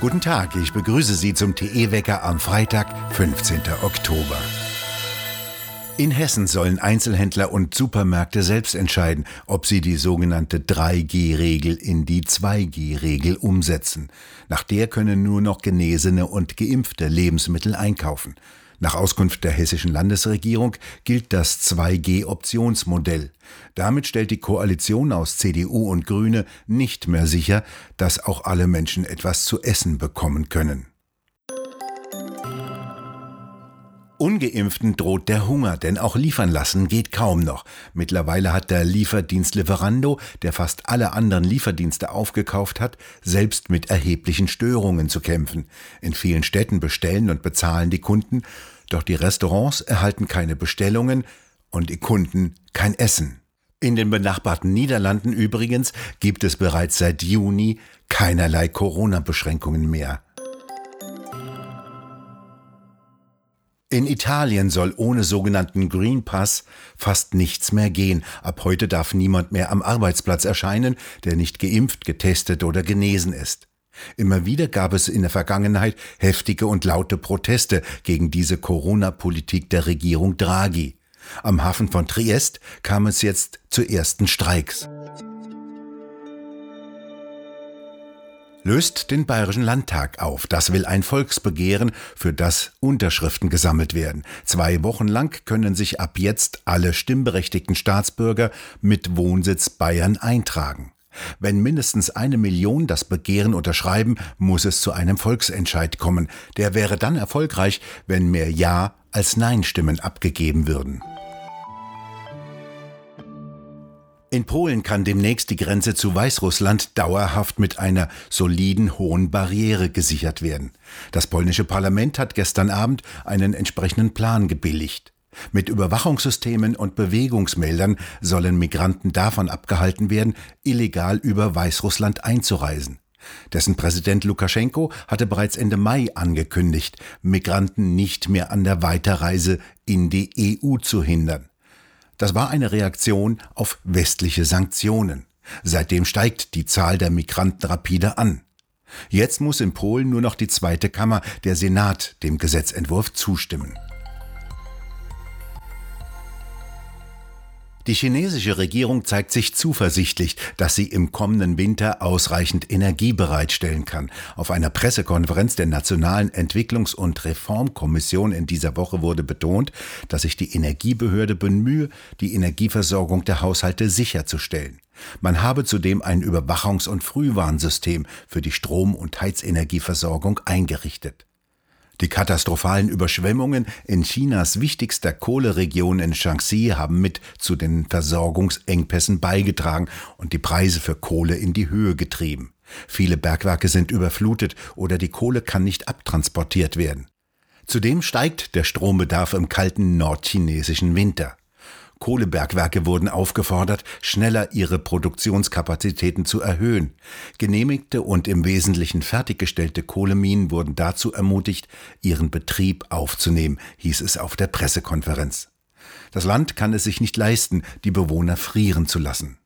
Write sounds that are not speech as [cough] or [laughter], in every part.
Guten Tag, ich begrüße Sie zum TE-Wecker am Freitag, 15. Oktober. In Hessen sollen Einzelhändler und Supermärkte selbst entscheiden, ob sie die sogenannte 3G-Regel in die 2G-Regel umsetzen. Nach der können nur noch genesene und geimpfte Lebensmittel einkaufen. Nach Auskunft der hessischen Landesregierung gilt das 2G-Optionsmodell. Damit stellt die Koalition aus CDU und Grüne nicht mehr sicher, dass auch alle Menschen etwas zu essen bekommen können. Ungeimpften droht der Hunger, denn auch liefern lassen geht kaum noch. Mittlerweile hat der Lieferdienst Lieferando, der fast alle anderen Lieferdienste aufgekauft hat, selbst mit erheblichen Störungen zu kämpfen. In vielen Städten bestellen und bezahlen die Kunden, doch die Restaurants erhalten keine Bestellungen und die Kunden kein Essen. In den benachbarten Niederlanden übrigens gibt es bereits seit Juni keinerlei Corona-Beschränkungen mehr. In Italien soll ohne sogenannten Green Pass fast nichts mehr gehen. Ab heute darf niemand mehr am Arbeitsplatz erscheinen, der nicht geimpft, getestet oder genesen ist. Immer wieder gab es in der Vergangenheit heftige und laute Proteste gegen diese Corona-Politik der Regierung Draghi. Am Hafen von Triest kam es jetzt zu ersten Streiks. Löst den Bayerischen Landtag auf. Das will ein Volksbegehren, für das Unterschriften gesammelt werden. Zwei Wochen lang können sich ab jetzt alle stimmberechtigten Staatsbürger mit Wohnsitz Bayern eintragen. Wenn mindestens eine Million das Begehren unterschreiben, muss es zu einem Volksentscheid kommen. Der wäre dann erfolgreich, wenn mehr Ja als Nein-Stimmen abgegeben würden. In Polen kann demnächst die Grenze zu Weißrussland dauerhaft mit einer soliden hohen Barriere gesichert werden. Das polnische Parlament hat gestern Abend einen entsprechenden Plan gebilligt. Mit Überwachungssystemen und Bewegungsmeldern sollen Migranten davon abgehalten werden, illegal über Weißrussland einzureisen. Dessen Präsident Lukaschenko hatte bereits Ende Mai angekündigt, Migranten nicht mehr an der Weiterreise in die EU zu hindern. Das war eine Reaktion auf westliche Sanktionen. Seitdem steigt die Zahl der Migranten rapide an. Jetzt muss in Polen nur noch die zweite Kammer, der Senat, dem Gesetzentwurf zustimmen. Die chinesische Regierung zeigt sich zuversichtlich, dass sie im kommenden Winter ausreichend Energie bereitstellen kann. Auf einer Pressekonferenz der Nationalen Entwicklungs- und Reformkommission in dieser Woche wurde betont, dass sich die Energiebehörde bemühe, die Energieversorgung der Haushalte sicherzustellen. Man habe zudem ein Überwachungs- und Frühwarnsystem für die Strom- und Heizenergieversorgung eingerichtet. Die katastrophalen Überschwemmungen in Chinas wichtigster Kohleregion in Shaanxi haben mit zu den Versorgungsengpässen beigetragen und die Preise für Kohle in die Höhe getrieben. Viele Bergwerke sind überflutet oder die Kohle kann nicht abtransportiert werden. Zudem steigt der Strombedarf im kalten nordchinesischen Winter. Kohlebergwerke wurden aufgefordert, schneller ihre Produktionskapazitäten zu erhöhen. Genehmigte und im Wesentlichen fertiggestellte Kohleminen wurden dazu ermutigt, ihren Betrieb aufzunehmen, hieß es auf der Pressekonferenz. Das Land kann es sich nicht leisten, die Bewohner frieren zu lassen.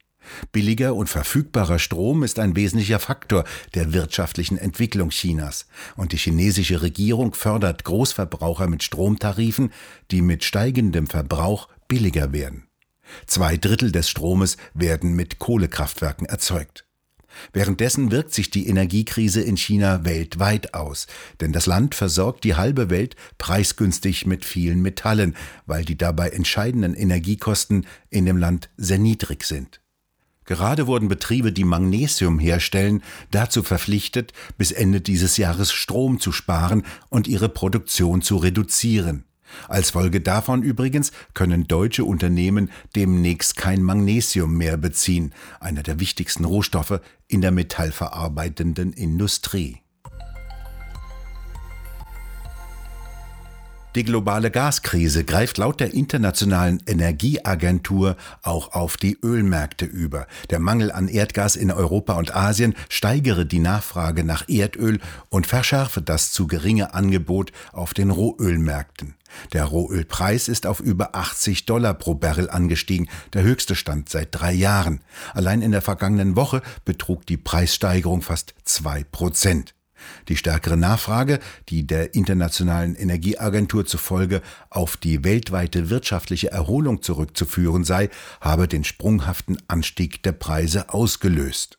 Billiger und verfügbarer Strom ist ein wesentlicher Faktor der wirtschaftlichen Entwicklung Chinas, und die chinesische Regierung fördert Großverbraucher mit Stromtarifen, die mit steigendem Verbrauch billiger werden. Zwei Drittel des Stromes werden mit Kohlekraftwerken erzeugt. Währenddessen wirkt sich die Energiekrise in China weltweit aus, denn das Land versorgt die halbe Welt preisgünstig mit vielen Metallen, weil die dabei entscheidenden Energiekosten in dem Land sehr niedrig sind. Gerade wurden Betriebe, die Magnesium herstellen, dazu verpflichtet, bis Ende dieses Jahres Strom zu sparen und ihre Produktion zu reduzieren. Als Folge davon übrigens können deutsche Unternehmen demnächst kein Magnesium mehr beziehen, einer der wichtigsten Rohstoffe in der metallverarbeitenden Industrie. Die globale Gaskrise greift laut der Internationalen Energieagentur auch auf die Ölmärkte über. Der Mangel an Erdgas in Europa und Asien steigere die Nachfrage nach Erdöl und verschärfe das zu geringe Angebot auf den Rohölmärkten. Der Rohölpreis ist auf über 80 Dollar pro Barrel angestiegen, der höchste Stand seit drei Jahren. Allein in der vergangenen Woche betrug die Preissteigerung fast zwei Prozent. Die stärkere Nachfrage, die der Internationalen Energieagentur zufolge auf die weltweite wirtschaftliche Erholung zurückzuführen sei, habe den sprunghaften Anstieg der Preise ausgelöst.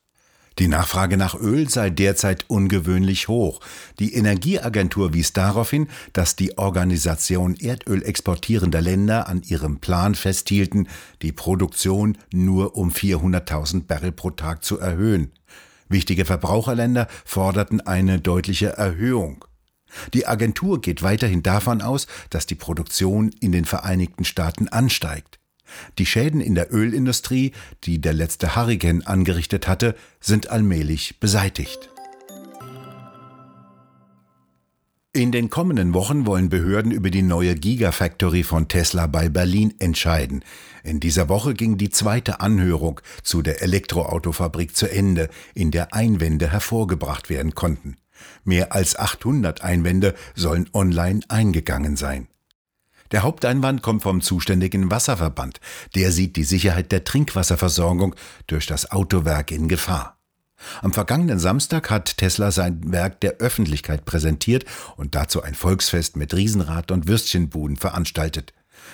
Die Nachfrage nach Öl sei derzeit ungewöhnlich hoch. Die Energieagentur wies darauf hin, dass die Organisation Erdöl exportierender Länder an ihrem Plan festhielten, die Produktion nur um 400.000 Barrel pro Tag zu erhöhen. Wichtige Verbraucherländer forderten eine deutliche Erhöhung. Die Agentur geht weiterhin davon aus, dass die Produktion in den Vereinigten Staaten ansteigt. Die Schäden in der Ölindustrie, die der letzte Hurrikan angerichtet hatte, sind allmählich beseitigt. In den kommenden Wochen wollen Behörden über die neue Gigafactory von Tesla bei Berlin entscheiden. In dieser Woche ging die zweite Anhörung zu der Elektroautofabrik zu Ende, in der Einwände hervorgebracht werden konnten. Mehr als 800 Einwände sollen online eingegangen sein. Der Haupteinwand kommt vom zuständigen Wasserverband. Der sieht die Sicherheit der Trinkwasserversorgung durch das Autowerk in Gefahr. Am vergangenen Samstag hat Tesla sein Werk der Öffentlichkeit präsentiert und dazu ein Volksfest mit Riesenrad und Würstchenbuden veranstaltet.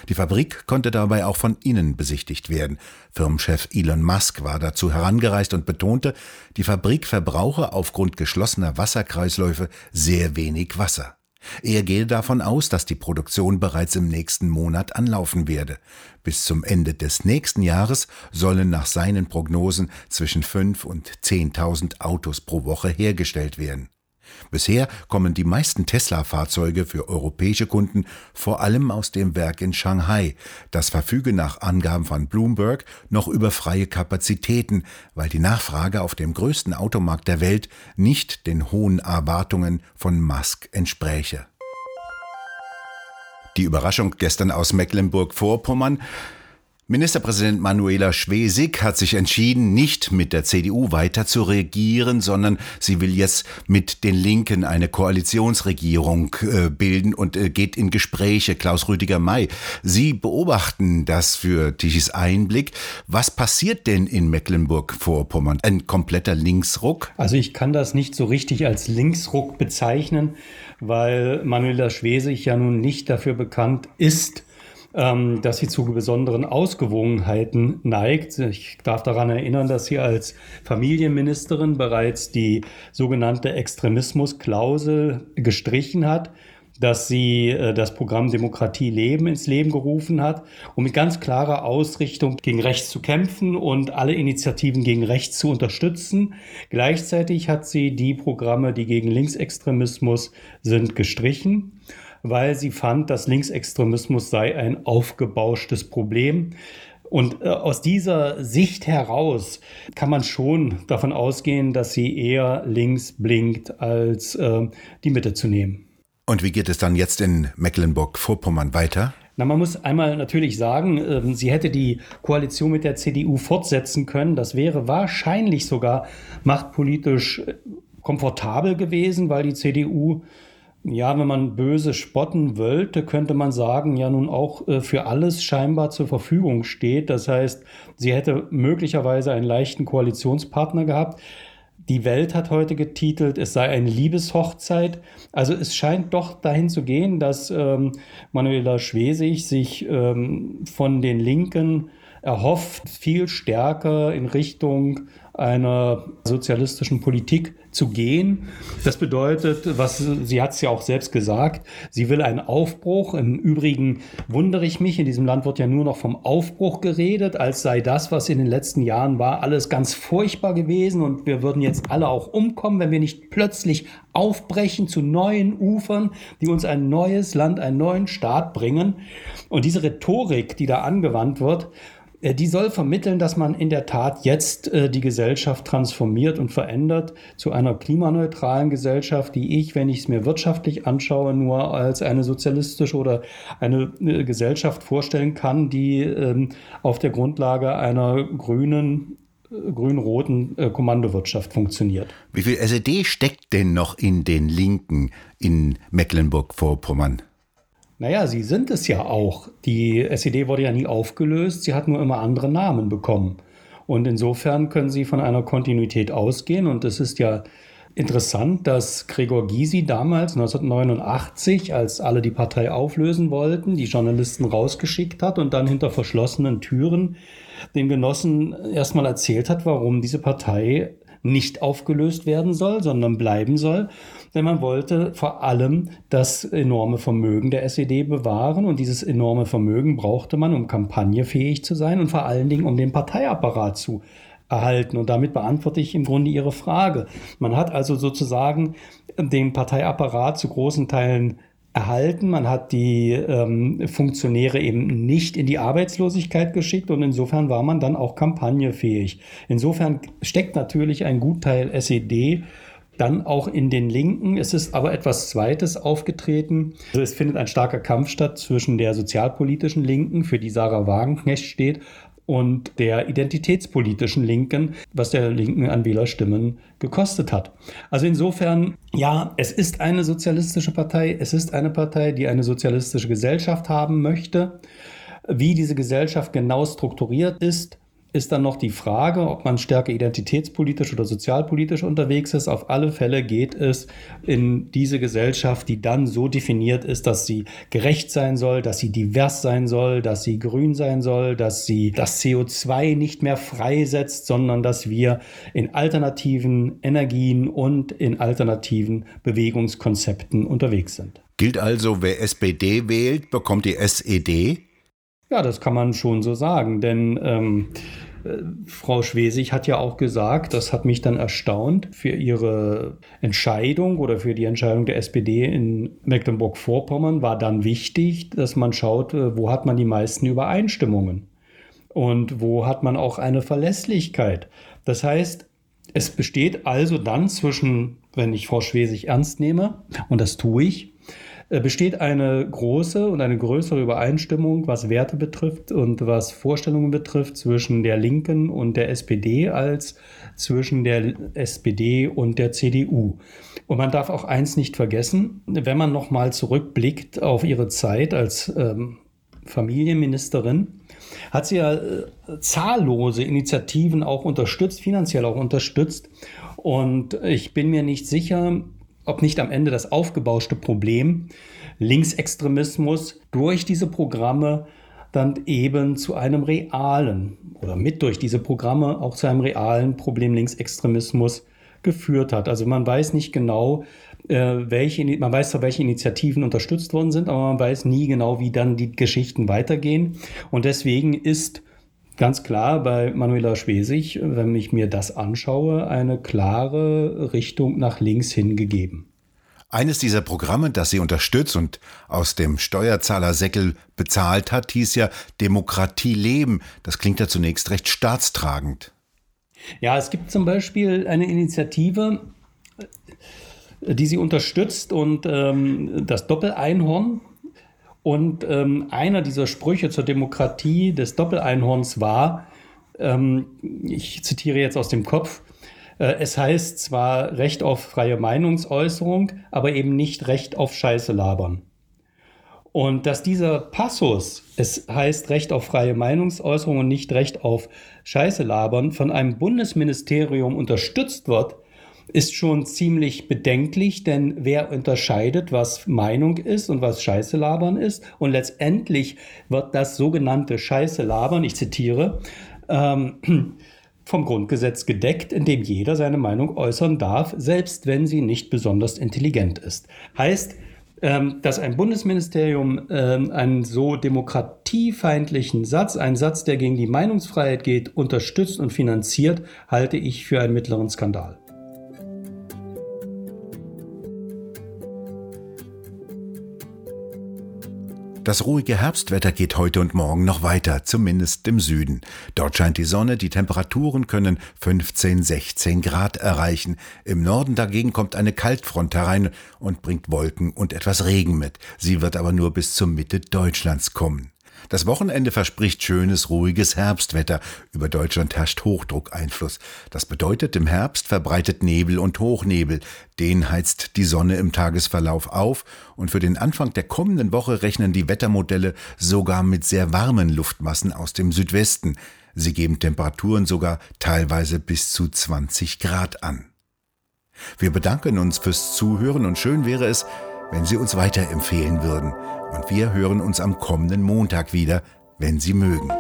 Die Fabrik konnte dabei auch von innen besichtigt werden. Firmenchef Elon Musk war dazu herangereist und betonte, die Fabrik verbrauche aufgrund geschlossener Wasserkreisläufe sehr wenig Wasser. Er gehe davon aus, dass die Produktion bereits im nächsten Monat anlaufen werde. Bis zum Ende des nächsten Jahres sollen nach seinen Prognosen zwischen 5 und 10.000 Autos pro Woche hergestellt werden. Bisher kommen die meisten Tesla-Fahrzeuge für europäische Kunden vor allem aus dem Werk in Shanghai. Das verfüge nach Angaben von Bloomberg noch über freie Kapazitäten, weil die Nachfrage auf dem größten Automarkt der Welt nicht den hohen Erwartungen von Musk entspräche. Die Überraschung gestern aus Mecklenburg-Vorpommern Ministerpräsident Manuela Schwesig hat sich entschieden, nicht mit der CDU weiter zu regieren, sondern sie will jetzt mit den Linken eine Koalitionsregierung äh, bilden und äh, geht in Gespräche. Klaus Rüdiger May, Sie beobachten das für Tichys Einblick. Was passiert denn in Mecklenburg-Vorpommern? Ein kompletter Linksruck? Also ich kann das nicht so richtig als Linksruck bezeichnen, weil Manuela Schwesig ja nun nicht dafür bekannt ist, ähm, dass sie zu besonderen Ausgewogenheiten neigt. Ich darf daran erinnern, dass sie als Familienministerin bereits die sogenannte Extremismusklausel gestrichen hat dass sie äh, das Programm Demokratie leben ins Leben gerufen hat, um mit ganz klarer Ausrichtung gegen rechts zu kämpfen und alle Initiativen gegen rechts zu unterstützen. Gleichzeitig hat sie die Programme, die gegen Linksextremismus sind, gestrichen weil sie fand, dass Linksextremismus sei ein aufgebauschtes Problem. Und äh, aus dieser Sicht heraus kann man schon davon ausgehen, dass sie eher links blinkt, als äh, die Mitte zu nehmen. Und wie geht es dann jetzt in Mecklenburg-Vorpommern weiter? Na, man muss einmal natürlich sagen, äh, sie hätte die Koalition mit der CDU fortsetzen können. Das wäre wahrscheinlich sogar machtpolitisch äh, komfortabel gewesen, weil die CDU ja, wenn man böse spotten wollte, könnte man sagen, ja nun auch äh, für alles scheinbar zur Verfügung steht. Das heißt, sie hätte möglicherweise einen leichten Koalitionspartner gehabt. Die Welt hat heute getitelt, es sei eine Liebeshochzeit. Also es scheint doch dahin zu gehen, dass ähm, Manuela Schwesig sich ähm, von den Linken erhofft, viel stärker in Richtung einer sozialistischen Politik zu gehen. Das bedeutet, was sie hat es ja auch selbst gesagt, sie will einen Aufbruch. Im Übrigen wundere ich mich, in diesem Land wird ja nur noch vom Aufbruch geredet, als sei das, was in den letzten Jahren war, alles ganz furchtbar gewesen und wir würden jetzt alle auch umkommen, wenn wir nicht plötzlich aufbrechen zu neuen Ufern, die uns ein neues Land, einen neuen Staat bringen. Und diese Rhetorik, die da angewandt wird, die soll vermitteln, dass man in der Tat jetzt äh, die Gesellschaft transformiert und verändert zu einer klimaneutralen Gesellschaft, die ich, wenn ich es mir wirtschaftlich anschaue, nur als eine sozialistische oder eine äh, Gesellschaft vorstellen kann, die ähm, auf der Grundlage einer grünen äh, grün-roten äh, Kommandowirtschaft funktioniert. Wie viel SED steckt denn noch in den Linken in Mecklenburg-Vorpommern? Naja, sie sind es ja auch. Die SED wurde ja nie aufgelöst, sie hat nur immer andere Namen bekommen. Und insofern können Sie von einer Kontinuität ausgehen. Und es ist ja interessant, dass Gregor Gysi damals 1989, als alle die Partei auflösen wollten, die Journalisten rausgeschickt hat und dann hinter verschlossenen Türen den Genossen erstmal erzählt hat, warum diese Partei nicht aufgelöst werden soll, sondern bleiben soll. Denn man wollte vor allem das enorme Vermögen der SED bewahren und dieses enorme Vermögen brauchte man, um kampagnefähig zu sein und vor allen Dingen, um den Parteiapparat zu erhalten. Und damit beantworte ich im Grunde Ihre Frage. Man hat also sozusagen den Parteiapparat zu großen Teilen erhalten. Man hat die ähm, Funktionäre eben nicht in die Arbeitslosigkeit geschickt und insofern war man dann auch kampagnefähig. Insofern steckt natürlich ein Gutteil SED dann auch in den Linken. Es ist aber etwas Zweites aufgetreten. Also es findet ein starker Kampf statt zwischen der sozialpolitischen Linken, für die Sarah Wagenknecht steht, und der identitätspolitischen Linken, was der Linken an Wählerstimmen gekostet hat. Also insofern, ja, es ist eine sozialistische Partei, es ist eine Partei, die eine sozialistische Gesellschaft haben möchte. Wie diese Gesellschaft genau strukturiert ist, ist dann noch die Frage, ob man stärker identitätspolitisch oder sozialpolitisch unterwegs ist. Auf alle Fälle geht es in diese Gesellschaft, die dann so definiert ist, dass sie gerecht sein soll, dass sie divers sein soll, dass sie grün sein soll, dass sie das CO2 nicht mehr freisetzt, sondern dass wir in alternativen Energien und in alternativen Bewegungskonzepten unterwegs sind. Gilt also, wer SPD wählt, bekommt die SED? Ja, das kann man schon so sagen, denn ähm, äh, Frau Schwesig hat ja auch gesagt, das hat mich dann erstaunt, für ihre Entscheidung oder für die Entscheidung der SPD in Mecklenburg-Vorpommern war dann wichtig, dass man schaut, äh, wo hat man die meisten Übereinstimmungen und wo hat man auch eine Verlässlichkeit. Das heißt, es besteht also dann zwischen, wenn ich Frau Schwesig ernst nehme, und das tue ich, besteht eine große und eine größere Übereinstimmung, was Werte betrifft und was Vorstellungen betrifft zwischen der Linken und der SPD als zwischen der SPD und der CDU. Und man darf auch eins nicht vergessen, wenn man nochmal zurückblickt auf ihre Zeit als ähm, Familienministerin, hat sie ja äh, zahllose Initiativen auch unterstützt, finanziell auch unterstützt. Und ich bin mir nicht sicher, ob nicht am Ende das aufgebauschte Problem Linksextremismus durch diese Programme dann eben zu einem realen oder mit durch diese Programme auch zu einem realen Problem Linksextremismus geführt hat. Also man weiß nicht genau, äh, welche, man weiß zwar, welche Initiativen unterstützt worden sind, aber man weiß nie genau, wie dann die Geschichten weitergehen. Und deswegen ist ganz klar bei Manuela Schwesig, wenn ich mir das anschaue, eine klare Richtung nach links hingegeben. Eines dieser Programme, das sie unterstützt und aus dem Steuerzahlersäckel bezahlt hat, hieß ja Demokratie leben. Das klingt ja zunächst recht staatstragend. Ja, es gibt zum Beispiel eine Initiative, die sie unterstützt und ähm, das Doppeleinhorn und ähm, einer dieser Sprüche zur Demokratie des Doppeleinhorns war, ähm, ich zitiere jetzt aus dem Kopf, äh, es heißt zwar Recht auf freie Meinungsäußerung, aber eben nicht Recht auf Scheiße labern. Und dass dieser Passus, es heißt Recht auf freie Meinungsäußerung und nicht Recht auf Scheiße labern, von einem Bundesministerium unterstützt wird, ist schon ziemlich bedenklich, denn wer unterscheidet, was Meinung ist und was Scheiße labern ist? Und letztendlich wird das sogenannte Scheiße labern, ich zitiere, ähm, [clears throat] vom Grundgesetz gedeckt, in dem jeder seine Meinung äußern darf, selbst wenn sie nicht besonders intelligent ist. Heißt, ähm, dass ein Bundesministerium ähm, einen so demokratiefeindlichen Satz, einen Satz, der gegen die Meinungsfreiheit geht, unterstützt und finanziert, halte ich für einen mittleren Skandal. Das ruhige Herbstwetter geht heute und morgen noch weiter, zumindest im Süden. Dort scheint die Sonne, die Temperaturen können 15, 16 Grad erreichen. Im Norden dagegen kommt eine Kaltfront herein und bringt Wolken und etwas Regen mit. Sie wird aber nur bis zur Mitte Deutschlands kommen. Das Wochenende verspricht schönes, ruhiges Herbstwetter. Über Deutschland herrscht Hochdruckeinfluss. Das bedeutet, im Herbst verbreitet Nebel und Hochnebel. Den heizt die Sonne im Tagesverlauf auf und für den Anfang der kommenden Woche rechnen die Wettermodelle sogar mit sehr warmen Luftmassen aus dem Südwesten. Sie geben Temperaturen sogar teilweise bis zu 20 Grad an. Wir bedanken uns fürs Zuhören und schön wäre es, wenn Sie uns weiterempfehlen würden. Und wir hören uns am kommenden Montag wieder, wenn Sie mögen.